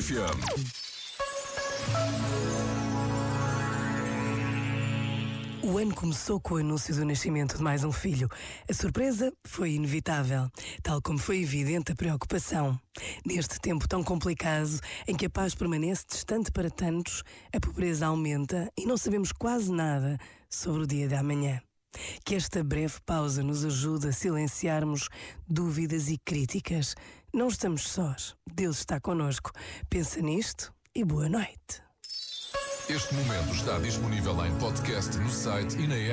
FM. O ano começou com o anúncio do nascimento de mais um filho. A surpresa foi inevitável, tal como foi evidente a preocupação. Neste tempo tão complicado, em que a paz permanece distante para tantos, a pobreza aumenta e não sabemos quase nada sobre o dia de amanhã. Que esta breve pausa nos ajude a silenciarmos dúvidas e críticas. Não estamos sós. Deus está conosco. Pensa nisto e boa noite. Este momento está disponível em podcast no site e na app.